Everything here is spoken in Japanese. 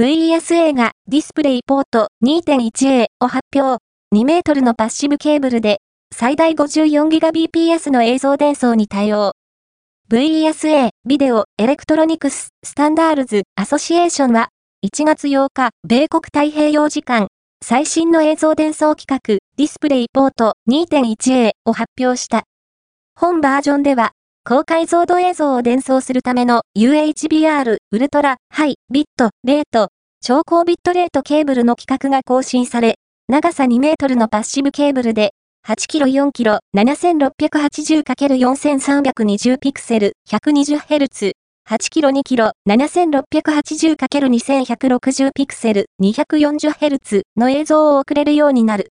VESA がディスプレイポート 2.1A を発表。2メートルのパッシブケーブルで最大 54Gbps の映像伝送に対応。VESA Video Electronics Standards Association は1月8日米国太平洋時間最新の映像伝送規格ディスプレイポート 2.1A を発表した。本バージョンでは高解像度映像を伝送するための UHBR Ultra High Bit Rate超高ビットレートケーブルの規格が更新され、長さ2メートルのパッシブケーブルで、8キロ4キロ 7680×4320 ピクセル 120Hz、8キロ2キロ 7680×2160 ピクセル 240Hz の映像を送れるようになる。